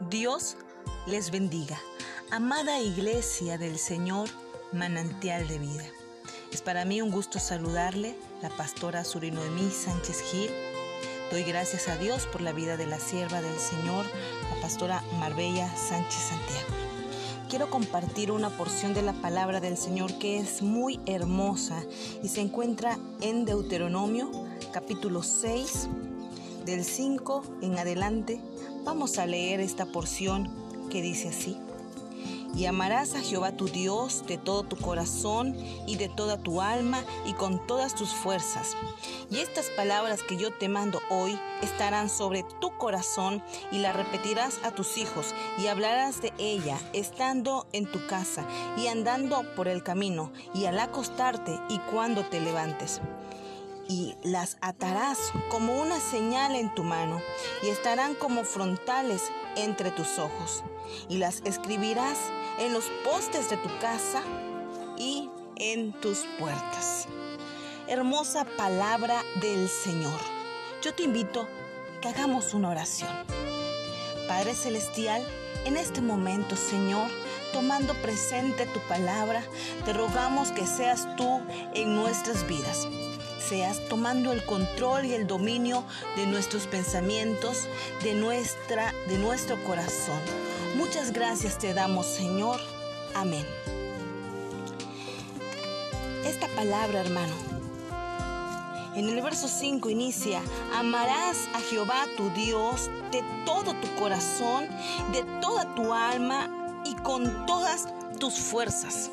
Dios les bendiga. Amada Iglesia del Señor, manantial de vida. Es para mí un gusto saludarle, la pastora Surinoemí Sánchez Gil. Doy gracias a Dios por la vida de la sierva del Señor, la pastora Marbella Sánchez Santiago. Quiero compartir una porción de la palabra del Señor que es muy hermosa y se encuentra en Deuteronomio capítulo 6 del 5 en adelante Vamos a leer esta porción que dice así. Y amarás a Jehová tu Dios de todo tu corazón y de toda tu alma y con todas tus fuerzas. Y estas palabras que yo te mando hoy estarán sobre tu corazón y las repetirás a tus hijos y hablarás de ella estando en tu casa y andando por el camino y al acostarte y cuando te levantes y las atarás como una señal en tu mano y estarán como frontales entre tus ojos y las escribirás en los postes de tu casa y en tus puertas. Hermosa palabra del Señor. Yo te invito que hagamos una oración. Padre Celestial, en este momento, Señor, tomando presente tu palabra, te rogamos que seas tú en nuestras vidas seas tomando el control y el dominio de nuestros pensamientos, de, nuestra, de nuestro corazón. Muchas gracias te damos, Señor. Amén. Esta palabra, hermano, en el verso 5 inicia, amarás a Jehová tu Dios de todo tu corazón, de toda tu alma y con todas tus fuerzas.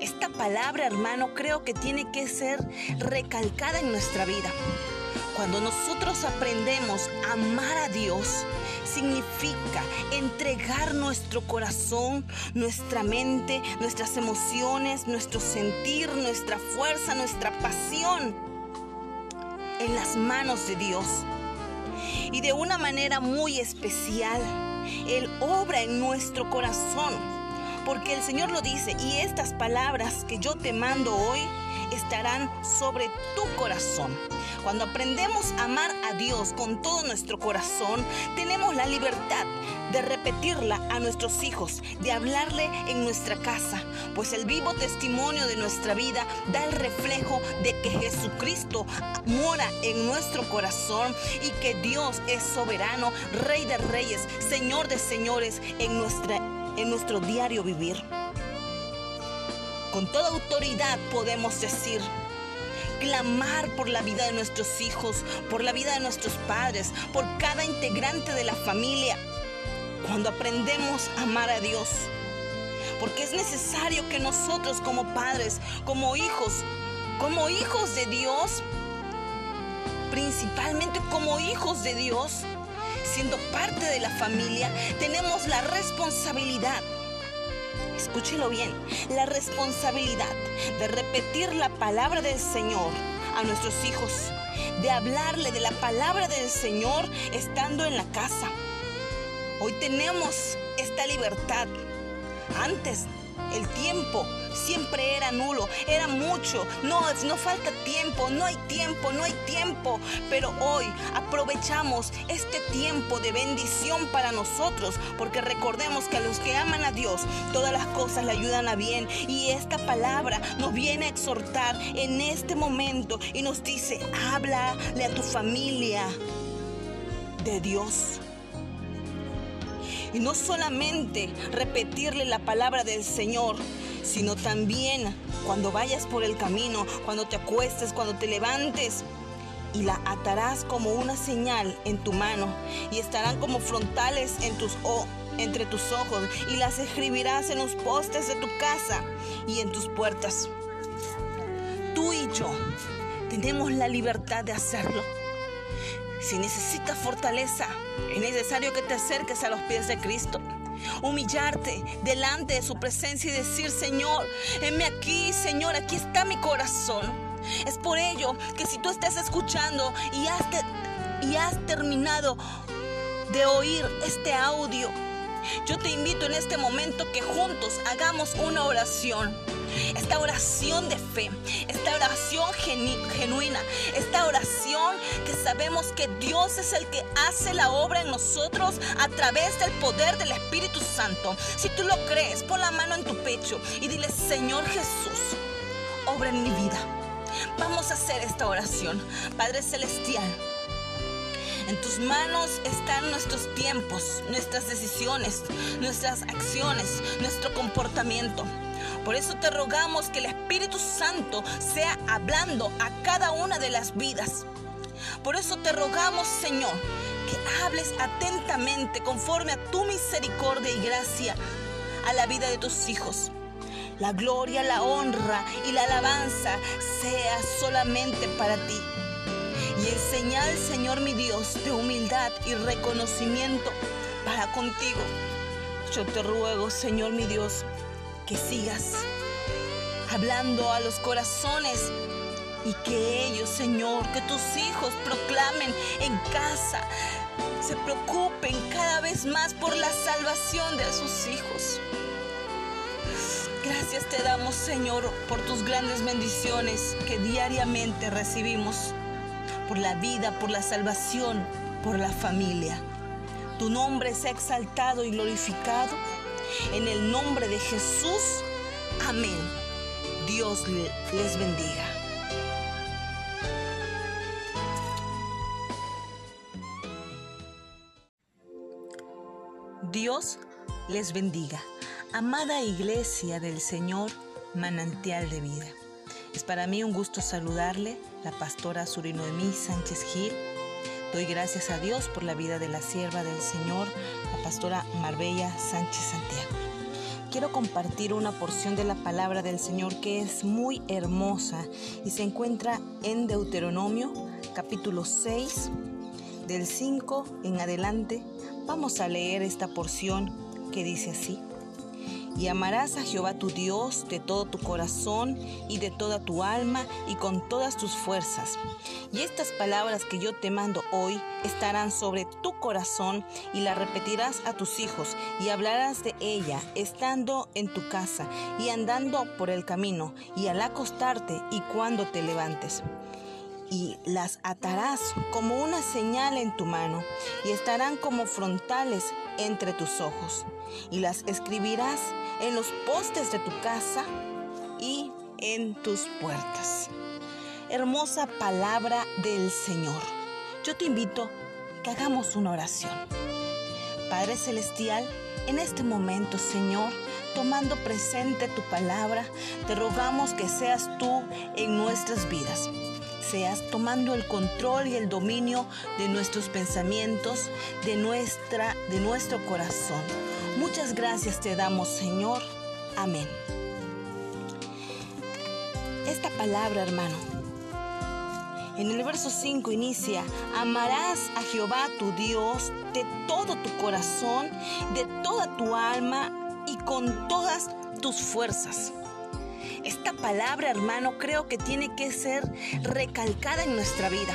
Esta palabra, hermano, creo que tiene que ser recalcada en nuestra vida. Cuando nosotros aprendemos a amar a Dios, significa entregar nuestro corazón, nuestra mente, nuestras emociones, nuestro sentir, nuestra fuerza, nuestra pasión en las manos de Dios. Y de una manera muy especial, Él obra en nuestro corazón porque el Señor lo dice, y estas palabras que yo te mando hoy estarán sobre tu corazón. Cuando aprendemos a amar a Dios con todo nuestro corazón, tenemos la libertad de repetirla a nuestros hijos, de hablarle en nuestra casa, pues el vivo testimonio de nuestra vida da el reflejo de que Jesucristo mora en nuestro corazón y que Dios es soberano, Rey de reyes, Señor de señores en nuestra en nuestro diario vivir. Con toda autoridad podemos decir, clamar por la vida de nuestros hijos, por la vida de nuestros padres, por cada integrante de la familia, cuando aprendemos a amar a Dios. Porque es necesario que nosotros como padres, como hijos, como hijos de Dios, principalmente como hijos de Dios, siendo parte de la familia, tenemos la responsabilidad, escúchelo bien, la responsabilidad de repetir la palabra del Señor a nuestros hijos, de hablarle de la palabra del Señor estando en la casa. Hoy tenemos esta libertad. Antes el tiempo siempre era nulo, era mucho. No, no falta tiempo, no hay tiempo, no hay tiempo. Pero hoy aprovechamos este tiempo de bendición para nosotros, porque recordemos que a los que aman a Dios, todas las cosas le ayudan a bien. Y esta palabra nos viene a exhortar en este momento y nos dice, háblale a tu familia de Dios. Y no solamente repetirle la palabra del Señor, sino también cuando vayas por el camino, cuando te acuestes, cuando te levantes. Y la atarás como una señal en tu mano y estarán como frontales entre tus ojos y las escribirás en los postes de tu casa y en tus puertas. Tú y yo tenemos la libertad de hacerlo. Si necesitas fortaleza, es necesario que te acerques a los pies de Cristo. Humillarte delante de su presencia y decir, Señor, heme aquí, Señor, aquí está mi corazón. Es por ello que si tú estás escuchando y has, y has terminado de oír este audio, Yo te invito en este momento que juntos hagamos una oración. Esta oración de fe, esta oración genuina, esta oración que sabemos que Dios es el que hace la obra en nosotros a través del poder del Espíritu Santo. Si tú lo crees, pon la mano en tu pecho y dile, Señor Jesús, obra en mi vida. Vamos a hacer esta oración. Padre Celestial, en tus manos están nuestros tiempos, nuestras decisiones, nuestras acciones, nuestro comportamiento. Por eso te rogamos que el Espíritu Santo sea hablando a cada una de las vidas. Por eso te rogamos, Señor, que hables atentamente conforme a tu misericordia y gracia a la vida de tus hijos. La gloria, la honra y la alabanza sea solamente para ti. Señal, Señor mi Dios, de humildad y reconocimiento para contigo, yo te ruego, Señor mi Dios, que sigas hablando a los corazones y que ellos, Señor, que tus hijos proclamen en casa, se preocupen cada vez más por la salvación de sus hijos. Gracias te damos, Señor, por tus grandes bendiciones que diariamente recibimos por la vida, por la salvación, por la familia. Tu nombre sea exaltado y glorificado. En el nombre de Jesús. Amén. Dios les bendiga. Dios les bendiga. Amada iglesia del Señor, manantial de vida. Es para mí un gusto saludarle, la pastora Surinoemí Sánchez Gil. Doy gracias a Dios por la vida de la sierva del Señor, la pastora Marbella Sánchez Santiago. Quiero compartir una porción de la palabra del Señor que es muy hermosa y se encuentra en Deuteronomio capítulo 6 del 5 en adelante. Vamos a leer esta porción que dice así. Y amarás a Jehová tu Dios de todo tu corazón y de toda tu alma y con todas tus fuerzas. Y estas palabras que yo te mando hoy estarán sobre tu corazón y las repetirás a tus hijos y hablarás de ella estando en tu casa y andando por el camino y al acostarte y cuando te levantes y las atarás como una señal en tu mano y estarán como frontales entre tus ojos y las escribirás en los postes de tu casa y en tus puertas. Hermosa palabra del Señor. Yo te invito que hagamos una oración. Padre Celestial, en este momento, Señor, tomando presente tu palabra, te rogamos que seas tú en nuestras vidas seas tomando el control y el dominio de nuestros pensamientos, de nuestra de nuestro corazón. Muchas gracias te damos, Señor. Amén. Esta palabra, hermano, en el verso 5 inicia, amarás a Jehová tu Dios de todo tu corazón, de toda tu alma y con todas tus fuerzas. Esta palabra, hermano, creo que tiene que ser recalcada en nuestra vida.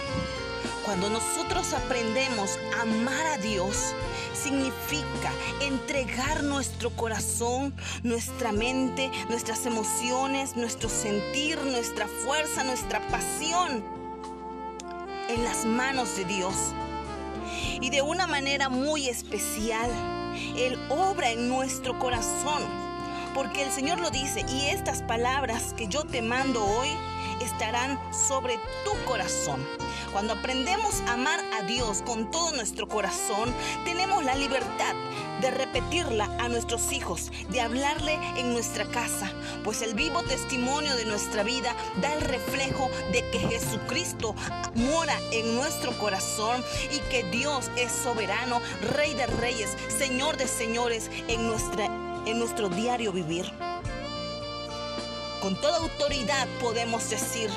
Cuando nosotros aprendemos a amar a Dios, significa entregar nuestro corazón, nuestra mente, nuestras emociones, nuestro sentir, nuestra fuerza, nuestra pasión en las manos de Dios. Y de una manera muy especial, Él obra en nuestro corazón porque el Señor lo dice, y estas palabras que yo te mando hoy estarán sobre tu corazón. Cuando aprendemos a amar a Dios con todo nuestro corazón, tenemos la libertad de repetirla a nuestros hijos, de hablarle en nuestra casa, pues el vivo testimonio de nuestra vida da el reflejo de que Jesucristo mora en nuestro corazón y que Dios es soberano, Rey de reyes, Señor de señores en nuestra en nuestro diario vivir. Con toda autoridad podemos decir,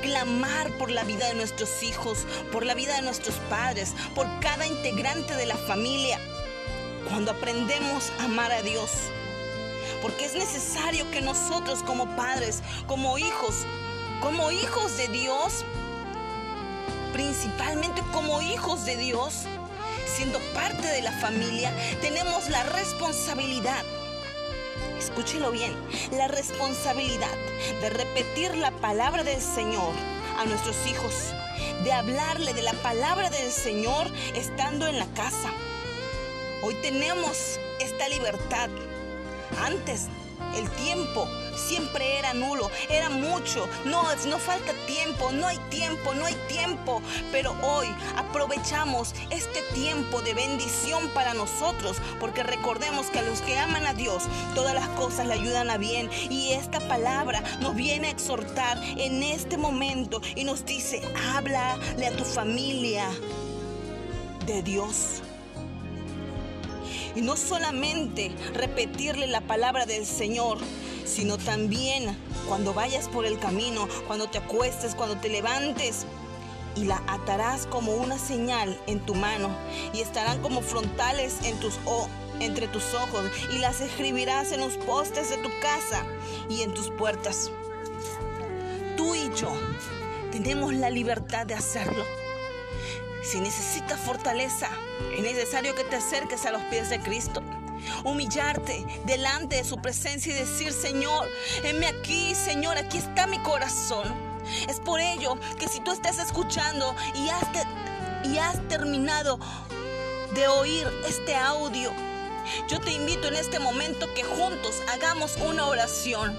clamar por la vida de nuestros hijos, por la vida de nuestros padres, por cada integrante de la familia, cuando aprendemos a amar a Dios. Porque es necesario que nosotros como padres, como hijos, como hijos de Dios, principalmente como hijos de Dios, siendo parte de la familia, tenemos la responsabilidad escúchelo bien, la responsabilidad de repetir la palabra del Señor a nuestros hijos, de hablarle de la palabra del Señor estando en la casa. Hoy tenemos esta libertad. Antes el tiempo siempre era nulo, era mucho. No, no falta tiempo, no hay tiempo, no hay tiempo. Pero hoy aprovechamos este tiempo de bendición para nosotros, porque recordemos que a los que aman a Dios, todas las cosas le ayudan a bien. Y esta palabra nos viene a exhortar en este momento y nos dice, háblale a tu familia de Dios. Y no solamente repetirle la palabra del Señor, sino también cuando vayas por el camino, cuando te acuestes, cuando te levantes. Y la atarás como una señal en tu mano y estarán como frontales entre tus ojos y las escribirás en los postes de tu casa y en tus puertas. Tú y yo tenemos la libertad de hacerlo. Si necesitas fortaleza, es necesario que te acerques a los pies de Cristo. Humillarte delante de su presencia y decir, Señor, heme aquí, Señor, aquí está mi corazón. Es por ello que si tú estás escuchando y has, y has terminado de oír este audio, yo te invito en este momento que juntos hagamos una oración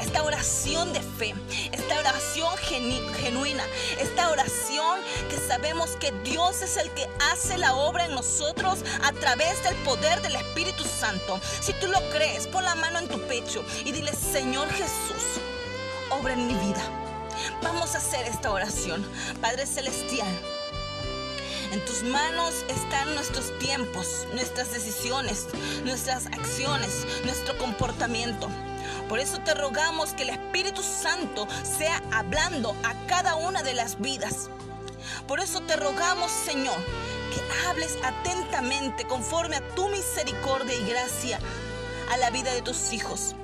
esta oración de fe, esta oración genuina, esta oración que sabemos que Dios es el que hace la obra en nosotros a través del poder del Espíritu Santo. Si tú lo crees, pon la mano en tu pecho y dile, Señor Jesús, obra en mi vida. Vamos a hacer esta oración. Padre Celestial, en tus manos están nuestros tiempos, nuestras decisiones, nuestras acciones, nuestro comportamiento. Por eso te rogamos que el Espíritu Santo sea hablando a cada una de las vidas. Por eso te rogamos, Señor, que hables atentamente conforme a tu misericordia y gracia a la vida de tus hijos.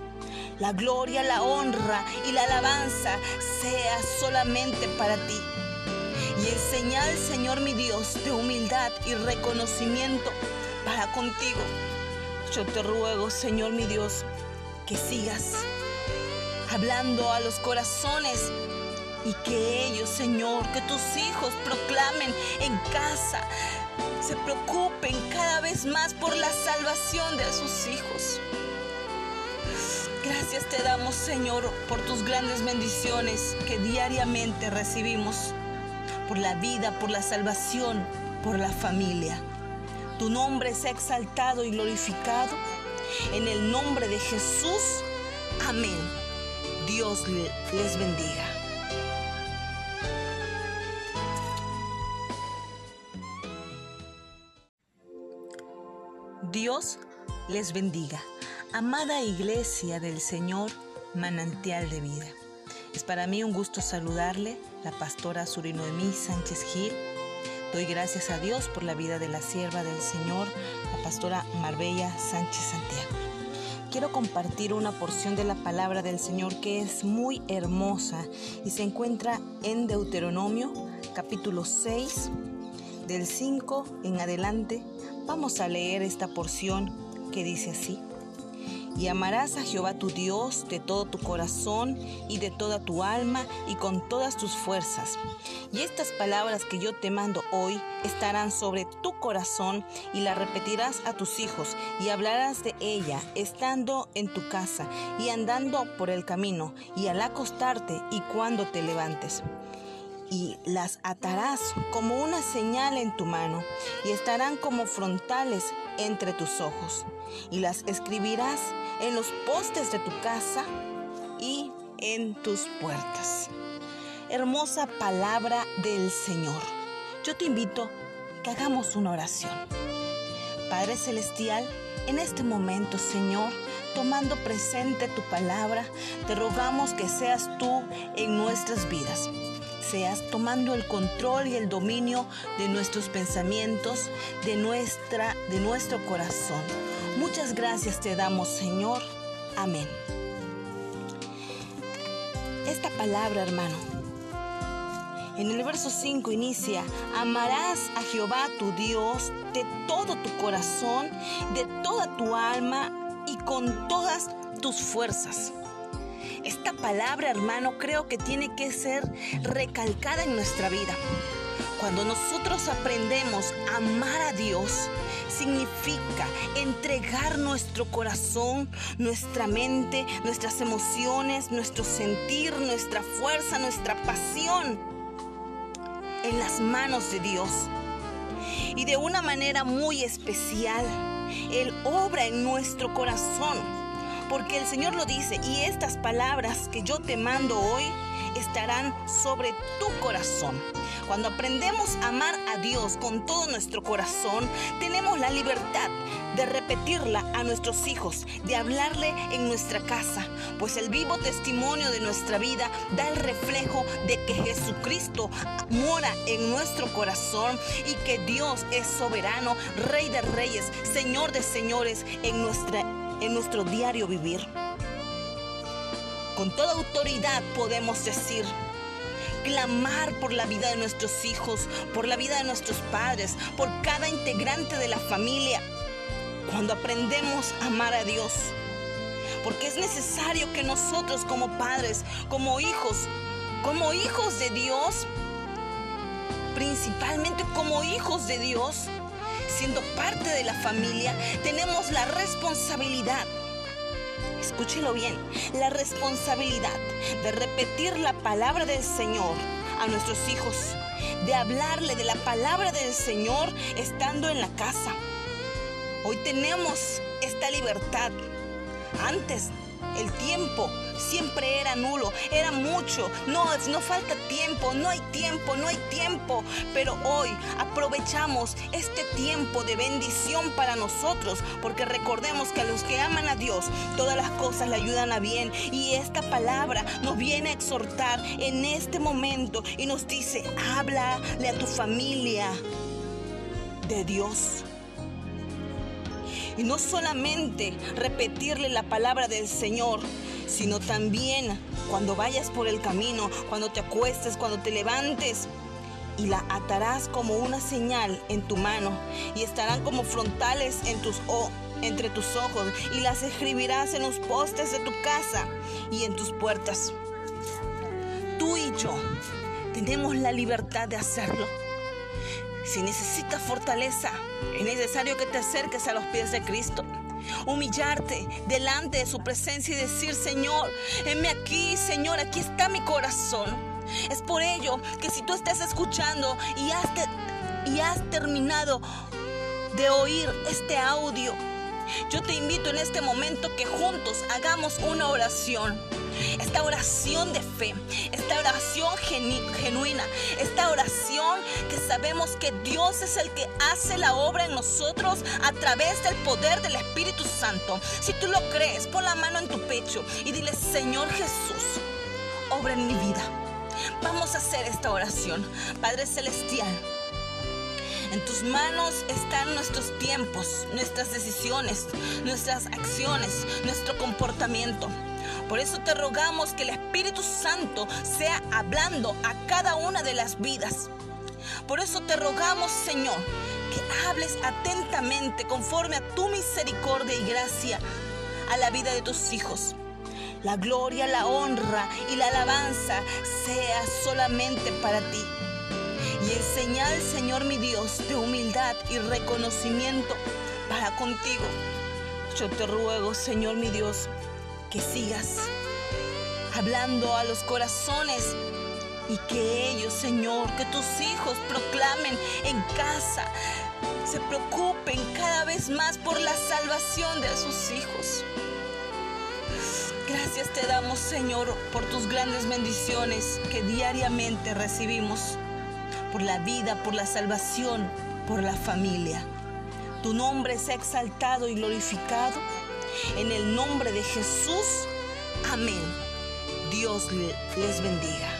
La gloria, la honra y la alabanza sea solamente para ti. Y el señal, Señor mi Dios, de humildad y reconocimiento para contigo. Yo te ruego, Señor mi Dios, que sigas hablando a los corazones y que ellos, Señor, que tus hijos proclamen en casa, se preocupen cada vez más por la salvación de sus hijos. Gracias te damos, Señor, por tus grandes bendiciones que diariamente recibimos, por la vida, por la salvación, por la familia. Tu nombre sea exaltado y glorificado en el nombre de Jesús. Amén. Dios les bendiga. Dios les bendiga. Amada Iglesia del Señor, manantial de vida. Es para mí un gusto saludarle, la pastora Surinoemí Sánchez Gil Doy gracias a Dios por la vida de la sierva del Señor, la pastora Marbella Sánchez Santiago. Quiero compartir una porción de la palabra del Señor que es muy hermosa y se encuentra en Deuteronomio capítulo 6 del 5 en adelante. Vamos a leer esta porción que dice así. Y amarás a Jehová tu Dios de todo tu corazón y de toda tu alma y con todas tus fuerzas. Y estas palabras que yo te mando hoy estarán sobre tu corazón y las repetirás a tus hijos y hablarás de ella estando en tu casa y andando por el camino y al acostarte y cuando te levantes y las atarás como una señal en tu mano y estarán como frontales entre tus ojos y las escribirás en los postes de tu casa y en tus puertas. Hermosa palabra del Señor. Yo te invito que hagamos una oración. Padre Celestial, en este momento, Señor, tomando presente tu palabra, te rogamos que seas tú en nuestras vidas seas tomando el control y el dominio de nuestros pensamientos, de, nuestra, de nuestro corazón. Muchas gracias te damos, Señor. Amén. Esta palabra, hermano, en el verso 5 inicia, amarás a Jehová tu Dios de todo tu corazón, de toda tu alma y con todas tus fuerzas. Esta palabra, hermano, creo que tiene que ser recalcada en nuestra vida. Cuando nosotros aprendemos a amar a Dios, significa entregar nuestro corazón, nuestra mente, nuestras emociones, nuestro sentir, nuestra fuerza, nuestra pasión en las manos de Dios. Y de una manera muy especial, Él obra en nuestro corazón. Porque el Señor lo dice, y estas palabras que yo te mando hoy estarán sobre tu corazón. Cuando aprendemos a amar a Dios con todo nuestro corazón, tenemos la libertad de repetirla a nuestros hijos, de hablarle en nuestra casa, pues el vivo testimonio de nuestra vida da el reflejo de que Jesucristo mora en nuestro corazón y que Dios es soberano, Rey de reyes, Señor de señores en, nuestra, en nuestro diario vivir. Con toda autoridad podemos decir, clamar por la vida de nuestros hijos, por la vida de nuestros padres, por cada integrante de la familia. Cuando aprendemos a amar a Dios, porque es necesario que nosotros como padres, como hijos, como hijos de Dios, principalmente como hijos de Dios, siendo parte de la familia, tenemos la responsabilidad escúchelo bien, la responsabilidad de repetir la palabra del Señor a nuestros hijos, de hablarle de la palabra del Señor estando en la casa. Hoy tenemos esta libertad. Antes el tiempo siempre era nulo, era mucho. No, no falta tiempo, no hay tiempo, no hay tiempo. Pero hoy aprovechamos este tiempo de bendición para nosotros, porque recordemos que a los que aman a Dios, todas las cosas le ayudan a bien. Y esta palabra nos viene a exhortar en este momento y nos dice, háblale a tu familia de Dios. Y no solamente repetirle la palabra del Señor, sino también cuando vayas por el camino, cuando te acuestes, cuando te levantes. Y la atarás como una señal en tu mano y estarán como frontales entre tus ojos y las escribirás en los postes de tu casa y en tus puertas. Tú y yo tenemos la libertad de hacerlo. Si necesitas fortaleza, es necesario que te acerques a los pies de Cristo. Humillarte delante de su presencia y decir, Señor, heme aquí, Señor, aquí está mi corazón. Es por ello que si tú estás escuchando y has, y has terminado de oír este audio, yo te invito en este momento que juntos hagamos una oración esta oración de fe, esta oración genuina, esta oración que sabemos que Dios es el que hace la obra en nosotros a través del poder del Espíritu Santo. Si tú lo crees, pon la mano en tu pecho y dile, Señor Jesús, obra en mi vida. Vamos a hacer esta oración. Padre Celestial, en tus manos están nuestros tiempos, nuestras decisiones, nuestras acciones, nuestro comportamiento. Por eso te rogamos que el Espíritu Santo sea hablando a cada una de las vidas. Por eso te rogamos, Señor, que hables atentamente conforme a tu misericordia y gracia a la vida de tus hijos. La gloria, la honra y la alabanza sea solamente para ti. Y en señal, Señor mi Dios, de humildad y reconocimiento para contigo. Yo te ruego, Señor mi Dios, que sigas hablando a los corazones y que ellos, Señor, que tus hijos proclamen en casa, se preocupen cada vez más por la salvación de sus hijos. Gracias te damos, Señor, por tus grandes bendiciones que diariamente recibimos, por la vida, por la salvación, por la familia. Tu nombre sea exaltado y glorificado en el nombre de Jesús. Amén. Dios les bendiga.